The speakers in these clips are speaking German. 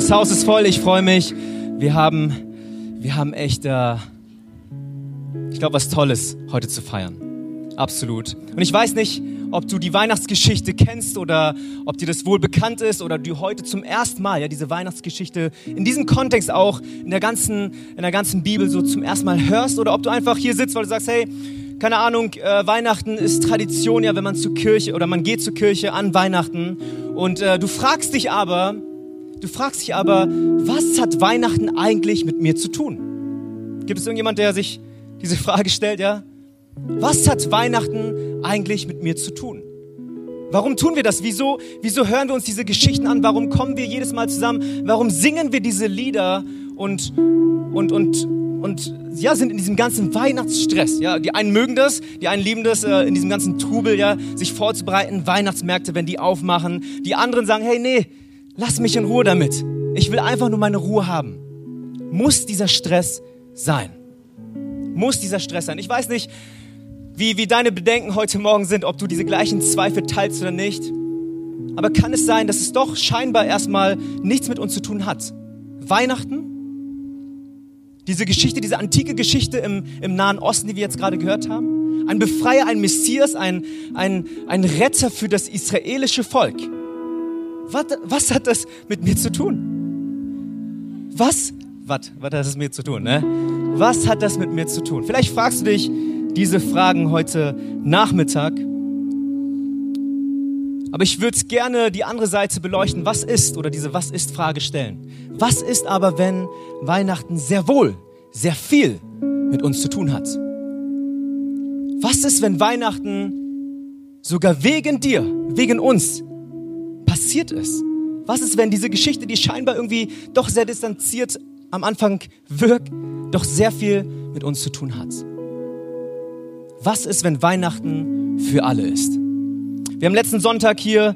Das Haus ist voll, ich freue mich. Wir haben, wir haben echt, äh, ich glaube, was Tolles heute zu feiern. Absolut. Und ich weiß nicht, ob du die Weihnachtsgeschichte kennst oder ob dir das wohl bekannt ist oder du heute zum ersten Mal ja diese Weihnachtsgeschichte in diesem Kontext auch in der ganzen in der ganzen Bibel so zum ersten Mal hörst oder ob du einfach hier sitzt, weil du sagst, hey, keine Ahnung, äh, Weihnachten ist Tradition ja, wenn man zur Kirche oder man geht zur Kirche an Weihnachten und äh, du fragst dich aber, du fragst dich aber, was hat Weihnachten eigentlich mit mir zu tun? Gibt es irgendjemand, der sich diese Frage stellt, ja? Was hat Weihnachten eigentlich mit mir zu tun? Warum tun wir das? Wieso, wieso hören wir uns diese Geschichten an? Warum kommen wir jedes Mal zusammen? Warum singen wir diese Lieder und, und, und, und ja, sind in diesem ganzen Weihnachtsstress? Ja, die einen mögen das, die einen lieben das, äh, in diesem ganzen Trubel, ja, sich vorzubereiten, Weihnachtsmärkte, wenn die aufmachen. Die anderen sagen, hey, nee, lass mich in Ruhe damit. Ich will einfach nur meine Ruhe haben. Muss dieser Stress sein? Muss dieser Stress sein? Ich weiß nicht, wie, wie deine Bedenken heute Morgen sind, ob du diese gleichen Zweifel teilst oder nicht. Aber kann es sein, dass es doch scheinbar erstmal nichts mit uns zu tun hat? Weihnachten? Diese Geschichte, diese antike Geschichte im, im Nahen Osten, die wir jetzt gerade gehört haben? Ein Befreier, ein Messias, ein, ein, ein Retter für das israelische Volk. Was, was hat das mit mir zu tun? Was, was, was hat das mit mir zu tun, ne? Was hat das mit mir zu tun? Vielleicht fragst du dich, diese Fragen heute Nachmittag. Aber ich würde gerne die andere Seite beleuchten. Was ist oder diese Was ist Frage stellen. Was ist aber, wenn Weihnachten sehr wohl, sehr viel mit uns zu tun hat? Was ist, wenn Weihnachten sogar wegen dir, wegen uns passiert ist? Was ist, wenn diese Geschichte, die scheinbar irgendwie doch sehr distanziert am Anfang wirkt, doch sehr viel mit uns zu tun hat? Was ist, wenn Weihnachten für alle ist? Wir haben letzten Sonntag hier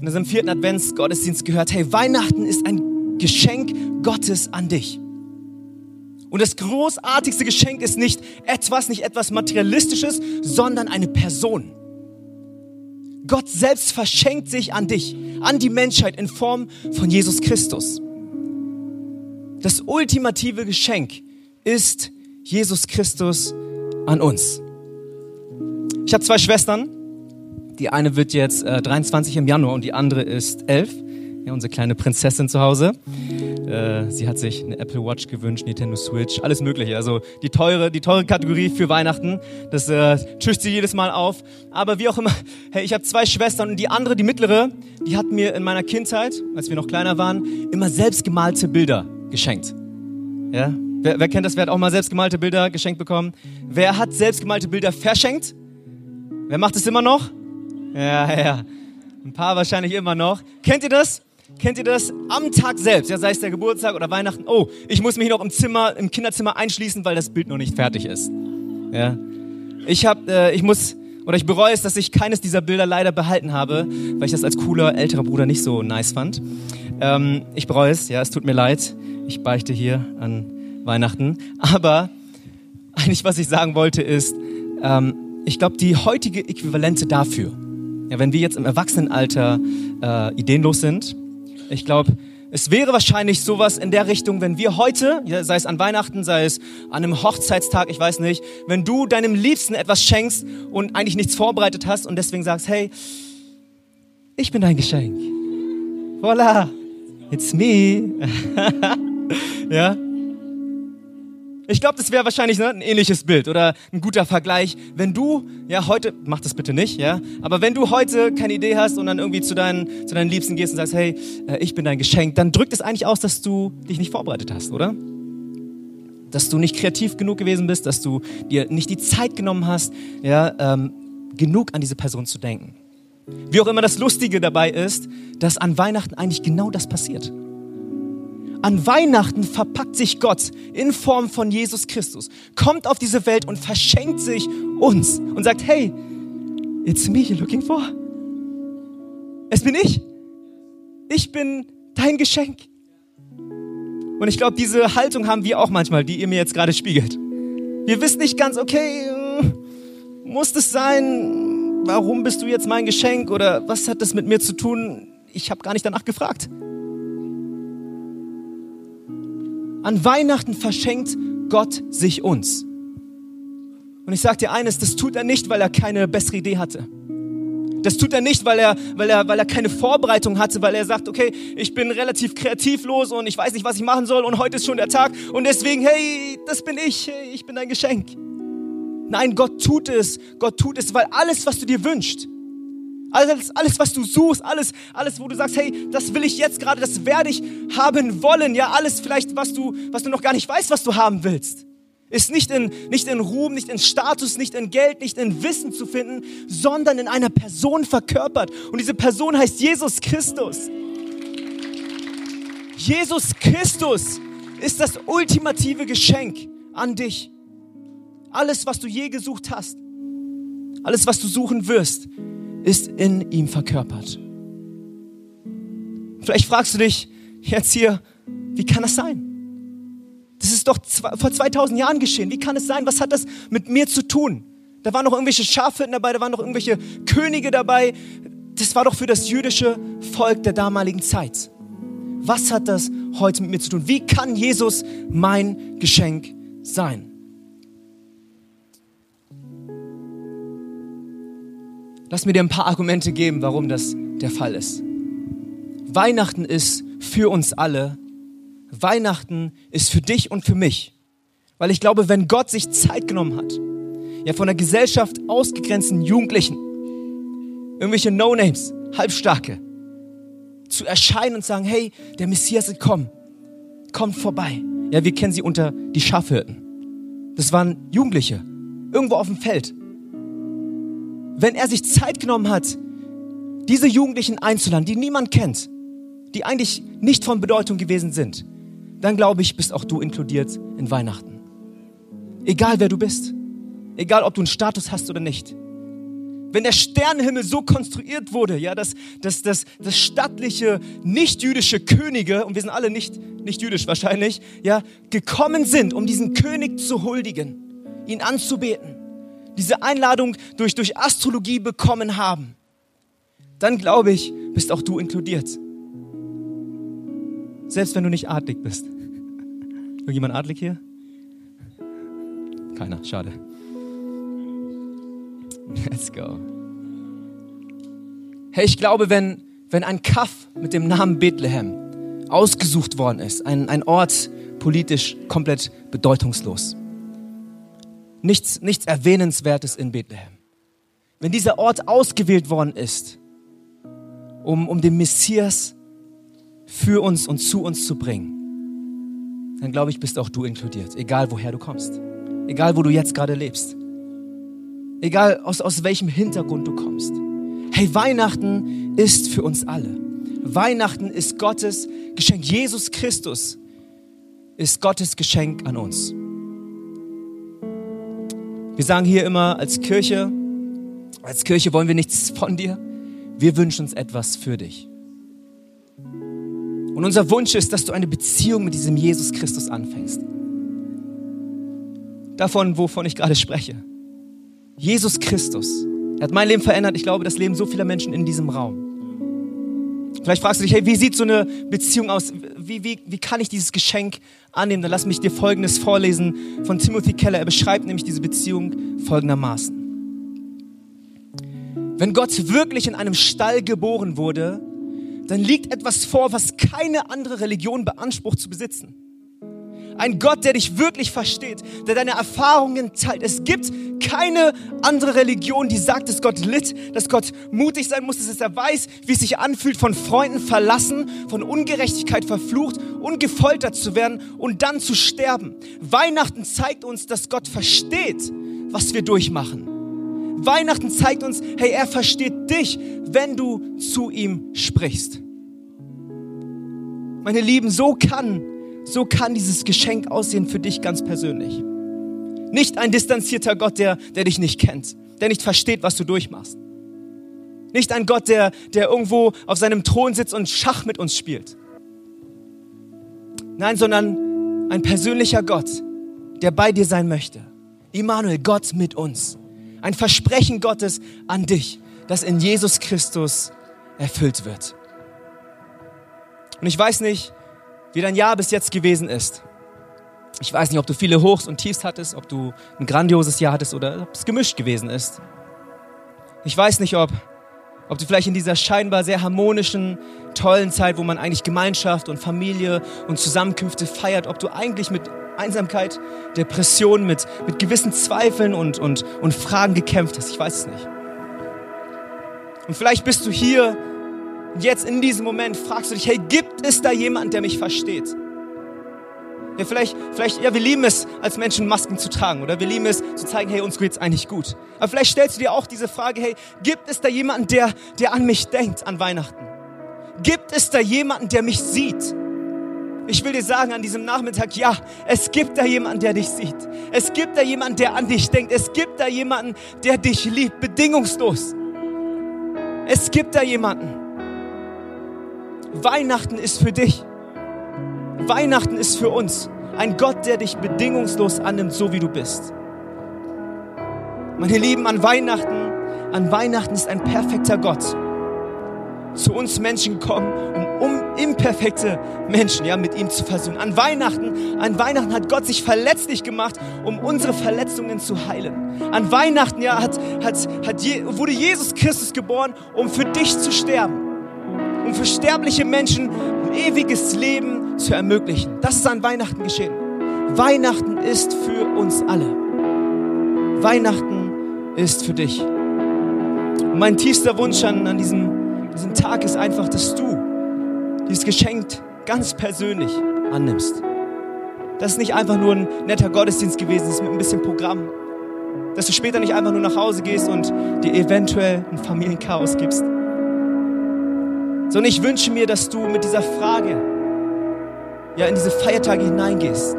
in unserem vierten Adventsgottesdienst gehört, hey, Weihnachten ist ein Geschenk Gottes an dich. Und das großartigste Geschenk ist nicht etwas, nicht etwas Materialistisches, sondern eine Person. Gott selbst verschenkt sich an dich, an die Menschheit in Form von Jesus Christus. Das ultimative Geschenk ist Jesus Christus an uns. Ich habe zwei Schwestern. Die eine wird jetzt äh, 23 im Januar und die andere ist 11. Ja, unsere kleine Prinzessin zu Hause. Äh, sie hat sich eine Apple Watch gewünscht, Nintendo Switch, alles Mögliche. Also die teure, die teure Kategorie für Weihnachten. Das äh, tischt sie jedes Mal auf. Aber wie auch immer, hey, ich habe zwei Schwestern und die andere, die mittlere, die hat mir in meiner Kindheit, als wir noch kleiner waren, immer selbstgemalte Bilder geschenkt. Ja? Wer, wer kennt das? Wer hat auch mal selbstgemalte Bilder geschenkt bekommen? Wer hat selbstgemalte Bilder verschenkt? Wer macht es immer noch? Ja, ja. Ein paar wahrscheinlich immer noch. Kennt ihr das? Kennt ihr das? Am Tag selbst, ja, sei es der Geburtstag oder Weihnachten. Oh, ich muss mich noch im Zimmer, im Kinderzimmer einschließen, weil das Bild noch nicht fertig ist. Ja. Ich hab, äh, ich muss, oder ich bereue es, dass ich keines dieser Bilder leider behalten habe, weil ich das als cooler älterer Bruder nicht so nice fand. Ähm, ich bereue es, ja, es tut mir leid. Ich beichte hier an Weihnachten. Aber eigentlich, was ich sagen wollte, ist, ähm, ich glaube, die heutige Äquivalente dafür, ja, wenn wir jetzt im Erwachsenenalter äh, ideenlos sind, ich glaube, es wäre wahrscheinlich sowas in der Richtung, wenn wir heute, sei es an Weihnachten, sei es an einem Hochzeitstag, ich weiß nicht, wenn du deinem Liebsten etwas schenkst und eigentlich nichts vorbereitet hast und deswegen sagst, hey, ich bin dein Geschenk. Voila, it's me. ja, ich glaube, das wäre wahrscheinlich ne, ein ähnliches Bild oder ein guter Vergleich. Wenn du, ja, heute, mach das bitte nicht, ja, aber wenn du heute keine Idee hast und dann irgendwie zu deinen, zu deinen Liebsten gehst und sagst, hey, äh, ich bin dein Geschenk, dann drückt es eigentlich aus, dass du dich nicht vorbereitet hast, oder? Dass du nicht kreativ genug gewesen bist, dass du dir nicht die Zeit genommen hast, ja, ähm, genug an diese Person zu denken. Wie auch immer das Lustige dabei ist, dass an Weihnachten eigentlich genau das passiert. An Weihnachten verpackt sich Gott in Form von Jesus Christus, kommt auf diese Welt und verschenkt sich uns und sagt, hey, it's me you're looking for. Es bin ich. Ich bin dein Geschenk. Und ich glaube, diese Haltung haben wir auch manchmal, die ihr mir jetzt gerade spiegelt. Wir wissen nicht ganz, okay, muss das sein? Warum bist du jetzt mein Geschenk? Oder was hat das mit mir zu tun? Ich habe gar nicht danach gefragt. An Weihnachten verschenkt Gott sich uns. Und ich sage dir eines, das tut er nicht, weil er keine bessere Idee hatte. Das tut er nicht, weil er, weil, er, weil er keine Vorbereitung hatte, weil er sagt, okay, ich bin relativ kreativlos und ich weiß nicht, was ich machen soll und heute ist schon der Tag und deswegen, hey, das bin ich, hey, ich bin dein Geschenk. Nein, Gott tut es, Gott tut es, weil alles, was du dir wünschst, alles, alles, was du suchst, alles, alles, wo du sagst, hey, das will ich jetzt gerade, das werde ich haben wollen, ja, alles vielleicht, was du, was du noch gar nicht weißt, was du haben willst, ist nicht in, nicht in Ruhm, nicht in Status, nicht in Geld, nicht in Wissen zu finden, sondern in einer Person verkörpert. Und diese Person heißt Jesus Christus. Jesus Christus ist das ultimative Geschenk an dich. Alles, was du je gesucht hast, alles, was du suchen wirst, ist in ihm verkörpert. Vielleicht fragst du dich jetzt hier, wie kann das sein? Das ist doch vor 2000 Jahren geschehen. Wie kann es sein? Was hat das mit mir zu tun? Da waren noch irgendwelche Schafhirten dabei, da waren noch irgendwelche Könige dabei. Das war doch für das jüdische Volk der damaligen Zeit. Was hat das heute mit mir zu tun? Wie kann Jesus mein Geschenk sein? Lass mir dir ein paar Argumente geben, warum das der Fall ist. Weihnachten ist für uns alle. Weihnachten ist für dich und für mich. Weil ich glaube, wenn Gott sich Zeit genommen hat, ja von der Gesellschaft ausgegrenzten Jugendlichen, irgendwelche No-Names, Halbstarke, zu erscheinen und sagen, hey, der Messias ist gekommen, kommt vorbei. Ja, wir kennen sie unter die Schafhirten. Das waren Jugendliche, irgendwo auf dem Feld, wenn er sich Zeit genommen hat, diese Jugendlichen einzuladen, die niemand kennt, die eigentlich nicht von Bedeutung gewesen sind, dann glaube ich, bist auch du inkludiert in Weihnachten. Egal wer du bist, egal ob du einen Status hast oder nicht. Wenn der Sternenhimmel so konstruiert wurde, ja, dass, dass, dass, dass stattliche, nicht-jüdische Könige, und wir sind alle nicht, nicht jüdisch wahrscheinlich, ja, gekommen sind, um diesen König zu huldigen, ihn anzubeten, diese Einladung durch, durch Astrologie bekommen haben, dann glaube ich, bist auch du inkludiert. Selbst wenn du nicht adlig bist. Irgendjemand adlig hier? Keiner, schade. Let's go. Hey, ich glaube, wenn, wenn ein Kaff mit dem Namen Bethlehem ausgesucht worden ist, ein, ein Ort politisch komplett bedeutungslos, nichts, nichts Erwähnenswertes in Bethlehem. Wenn dieser Ort ausgewählt worden ist, um, um den Messias für uns und zu uns zu bringen, dann glaube ich, bist auch du inkludiert, egal woher du kommst, egal wo du jetzt gerade lebst, egal aus, aus welchem Hintergrund du kommst. Hey, Weihnachten ist für uns alle. Weihnachten ist Gottes Geschenk. Jesus Christus ist Gottes Geschenk an uns. Wir sagen hier immer als Kirche, als Kirche wollen wir nichts von dir, wir wünschen uns etwas für dich. Und unser Wunsch ist, dass du eine Beziehung mit diesem Jesus Christus anfängst. Davon, wovon ich gerade spreche. Jesus Christus. Er hat mein Leben verändert. Ich glaube, das Leben so vieler Menschen in diesem Raum. Vielleicht fragst du dich, hey, wie sieht so eine Beziehung aus? Wie, wie, wie kann ich dieses Geschenk annehmen? Dann lass mich dir Folgendes vorlesen von Timothy Keller. Er beschreibt nämlich diese Beziehung folgendermaßen. Wenn Gott wirklich in einem Stall geboren wurde, dann liegt etwas vor, was keine andere Religion beansprucht zu besitzen. Ein Gott, der dich wirklich versteht, der deine Erfahrungen teilt. Es gibt keine andere Religion, die sagt, dass Gott litt, dass Gott mutig sein muss, dass er weiß, wie es sich anfühlt, von Freunden verlassen, von Ungerechtigkeit verflucht und gefoltert zu werden und dann zu sterben. Weihnachten zeigt uns, dass Gott versteht, was wir durchmachen. Weihnachten zeigt uns, hey, er versteht dich, wenn du zu ihm sprichst. Meine Lieben, so kann so kann dieses Geschenk aussehen für dich ganz persönlich. Nicht ein distanzierter Gott, der, der dich nicht kennt, der nicht versteht, was du durchmachst. Nicht ein Gott, der, der irgendwo auf seinem Thron sitzt und Schach mit uns spielt. Nein, sondern ein persönlicher Gott, der bei dir sein möchte. Immanuel, Gott mit uns. Ein Versprechen Gottes an dich, das in Jesus Christus erfüllt wird. Und ich weiß nicht, wie dein Jahr bis jetzt gewesen ist. Ich weiß nicht, ob du viele Hochs und Tiefs hattest, ob du ein grandioses Jahr hattest oder ob es gemischt gewesen ist. Ich weiß nicht, ob, ob du vielleicht in dieser scheinbar sehr harmonischen, tollen Zeit, wo man eigentlich Gemeinschaft und Familie und Zusammenkünfte feiert, ob du eigentlich mit Einsamkeit, Depression, mit, mit gewissen Zweifeln und, und, und Fragen gekämpft hast. Ich weiß es nicht. Und vielleicht bist du hier jetzt in diesem Moment fragst du dich, hey, gibt es da jemanden, der mich versteht? Ja, vielleicht, vielleicht, ja, wir lieben es, als Menschen Masken zu tragen oder wir lieben es, zu zeigen, hey, uns geht's eigentlich gut. Aber vielleicht stellst du dir auch diese Frage, hey, gibt es da jemanden, der, der an mich denkt an Weihnachten? Gibt es da jemanden, der mich sieht? Ich will dir sagen an diesem Nachmittag, ja, es gibt da jemanden, der dich sieht. Es gibt da jemanden, der an dich denkt. Es gibt da jemanden, der dich liebt, bedingungslos. Es gibt da jemanden. Weihnachten ist für dich. Weihnachten ist für uns. Ein Gott, der dich bedingungslos annimmt, so wie du bist. Meine Lieben, an Weihnachten, an Weihnachten ist ein perfekter Gott zu uns Menschen gekommen, um, um imperfekte Menschen ja, mit ihm zu versöhnen. An Weihnachten, an Weihnachten hat Gott sich verletzlich gemacht, um unsere Verletzungen zu heilen. An Weihnachten ja, hat, hat, hat wurde Jesus Christus geboren, um für dich zu sterben. Um für sterbliche Menschen ein ewiges Leben zu ermöglichen. Das ist an Weihnachten geschehen. Weihnachten ist für uns alle. Weihnachten ist für dich. Und mein tiefster Wunsch an, an diesem diesen Tag ist einfach, dass du dieses Geschenk ganz persönlich annimmst. Dass es nicht einfach nur ein netter Gottesdienst gewesen ist mit ein bisschen Programm. Dass du später nicht einfach nur nach Hause gehst und dir eventuell ein Familienchaos gibst. Sondern ich wünsche mir, dass du mit dieser Frage ja in diese Feiertage hineingehst.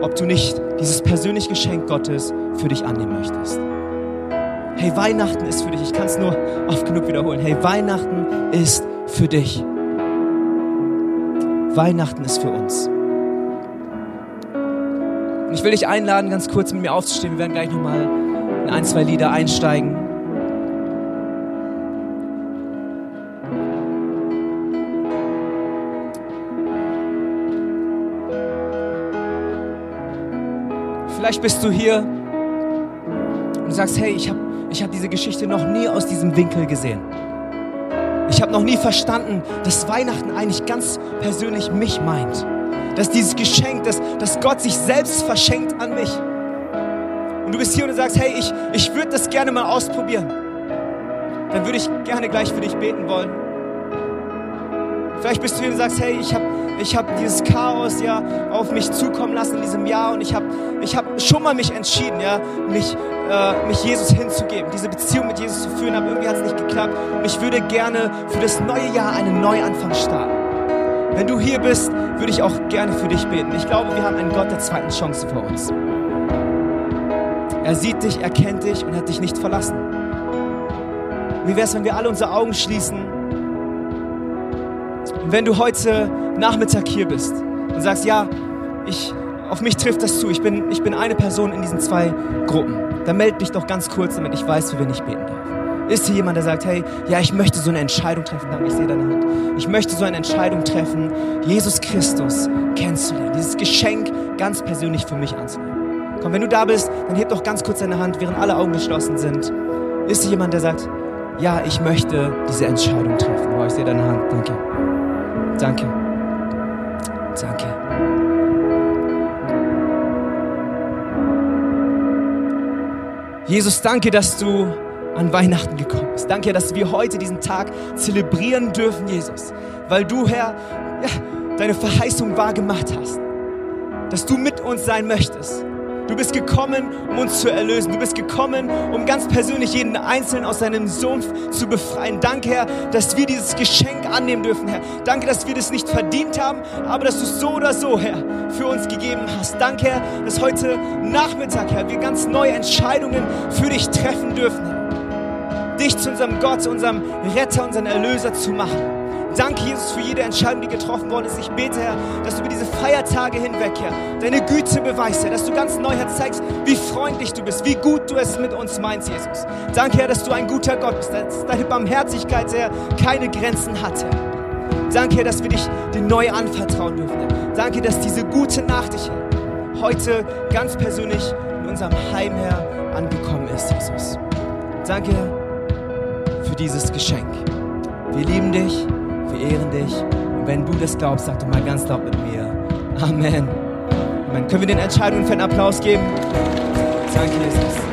Ob du nicht dieses persönliche Geschenk Gottes für dich annehmen möchtest. Hey, Weihnachten ist für dich. Ich kann es nur oft genug wiederholen. Hey, Weihnachten ist für dich. Weihnachten ist für uns. Und ich will dich einladen, ganz kurz mit mir aufzustehen. Wir werden gleich nochmal in ein, zwei Lieder einsteigen. Vielleicht bist du hier und sagst, hey, ich habe ich habe diese Geschichte noch nie aus diesem Winkel gesehen. Ich habe noch nie verstanden, dass Weihnachten eigentlich ganz persönlich mich meint. Dass dieses Geschenk, dass, dass Gott sich selbst verschenkt an mich. Und du bist hier und du sagst, hey, ich, ich würde das gerne mal ausprobieren. Dann würde ich gerne gleich für dich beten wollen. Vielleicht bist du hier und sagst, hey, ich habe ich hab dieses Chaos ja auf mich zukommen lassen in diesem Jahr und ich habe ich hab schon mal mich entschieden, ja, mich, äh, mich Jesus hinzugeben, diese Beziehung mit Jesus zu führen, aber irgendwie hat es nicht geklappt und ich würde gerne für das neue Jahr einen Neuanfang starten. Wenn du hier bist, würde ich auch gerne für dich beten. Ich glaube, wir haben einen Gott der zweiten Chance vor uns. Er sieht dich, er kennt dich und hat dich nicht verlassen. Wie wäre es, wenn wir alle unsere Augen schließen und wenn du heute Nachmittag hier bist und sagst, ja, ich, auf mich trifft das zu, ich bin, ich bin eine Person in diesen zwei Gruppen, dann melde dich doch ganz kurz, damit ich weiß, für wen ich beten darf. Ist hier jemand, der sagt, hey, ja, ich möchte so eine Entscheidung treffen, danke, ich sehe deine Hand. Ich möchte so eine Entscheidung treffen, Jesus Christus kennenzulernen, dieses Geschenk ganz persönlich für mich anzunehmen. Komm, wenn du da bist, dann heb doch ganz kurz deine Hand, während alle Augen geschlossen sind. Ist hier jemand, der sagt, ja, ich möchte diese Entscheidung treffen? Oh, ich sehe deine Hand, danke. Danke. Danke. Jesus, danke, dass du an Weihnachten gekommen bist. Danke, dass wir heute diesen Tag zelebrieren dürfen, Jesus, weil du, Herr, ja, deine Verheißung wahrgemacht hast, dass du mit uns sein möchtest Du bist gekommen, um uns zu erlösen. Du bist gekommen, um ganz persönlich jeden Einzelnen aus seinem Sumpf zu befreien. Danke, Herr, dass wir dieses Geschenk annehmen dürfen, Herr. Danke, dass wir das nicht verdient haben, aber dass du es so oder so, Herr, für uns gegeben hast. Danke, Herr, dass heute Nachmittag, Herr, wir ganz neue Entscheidungen für dich treffen dürfen. Dich zu unserem Gott, zu unserem Retter, unseren Erlöser zu machen. Danke, Jesus, für jede Entscheidung, die getroffen worden ist. Ich bete, Herr, dass du über diese Feiertage hinweg, Herr, deine Güte beweist, Herr, dass du ganz neu, Herr, zeigst, wie freundlich du bist, wie gut du es mit uns meinst, Jesus. Danke, Herr, dass du ein guter Gott bist, dass deine Barmherzigkeit, Herr, keine Grenzen hat, Herr. Danke, Herr, dass wir dich dir neu anvertrauen dürfen. Herr. Danke, dass diese gute Nachricht Herr, heute ganz persönlich in unserem Heim, Herr, angekommen ist, Jesus. Danke, Herr, für dieses Geschenk. Wir lieben dich, wir ehren dich. Und wenn du das glaubst, sag doch mal ganz laut mit mir. Amen. Amen. Können wir den Entscheidungen für einen Applaus geben? Danke, Jesus.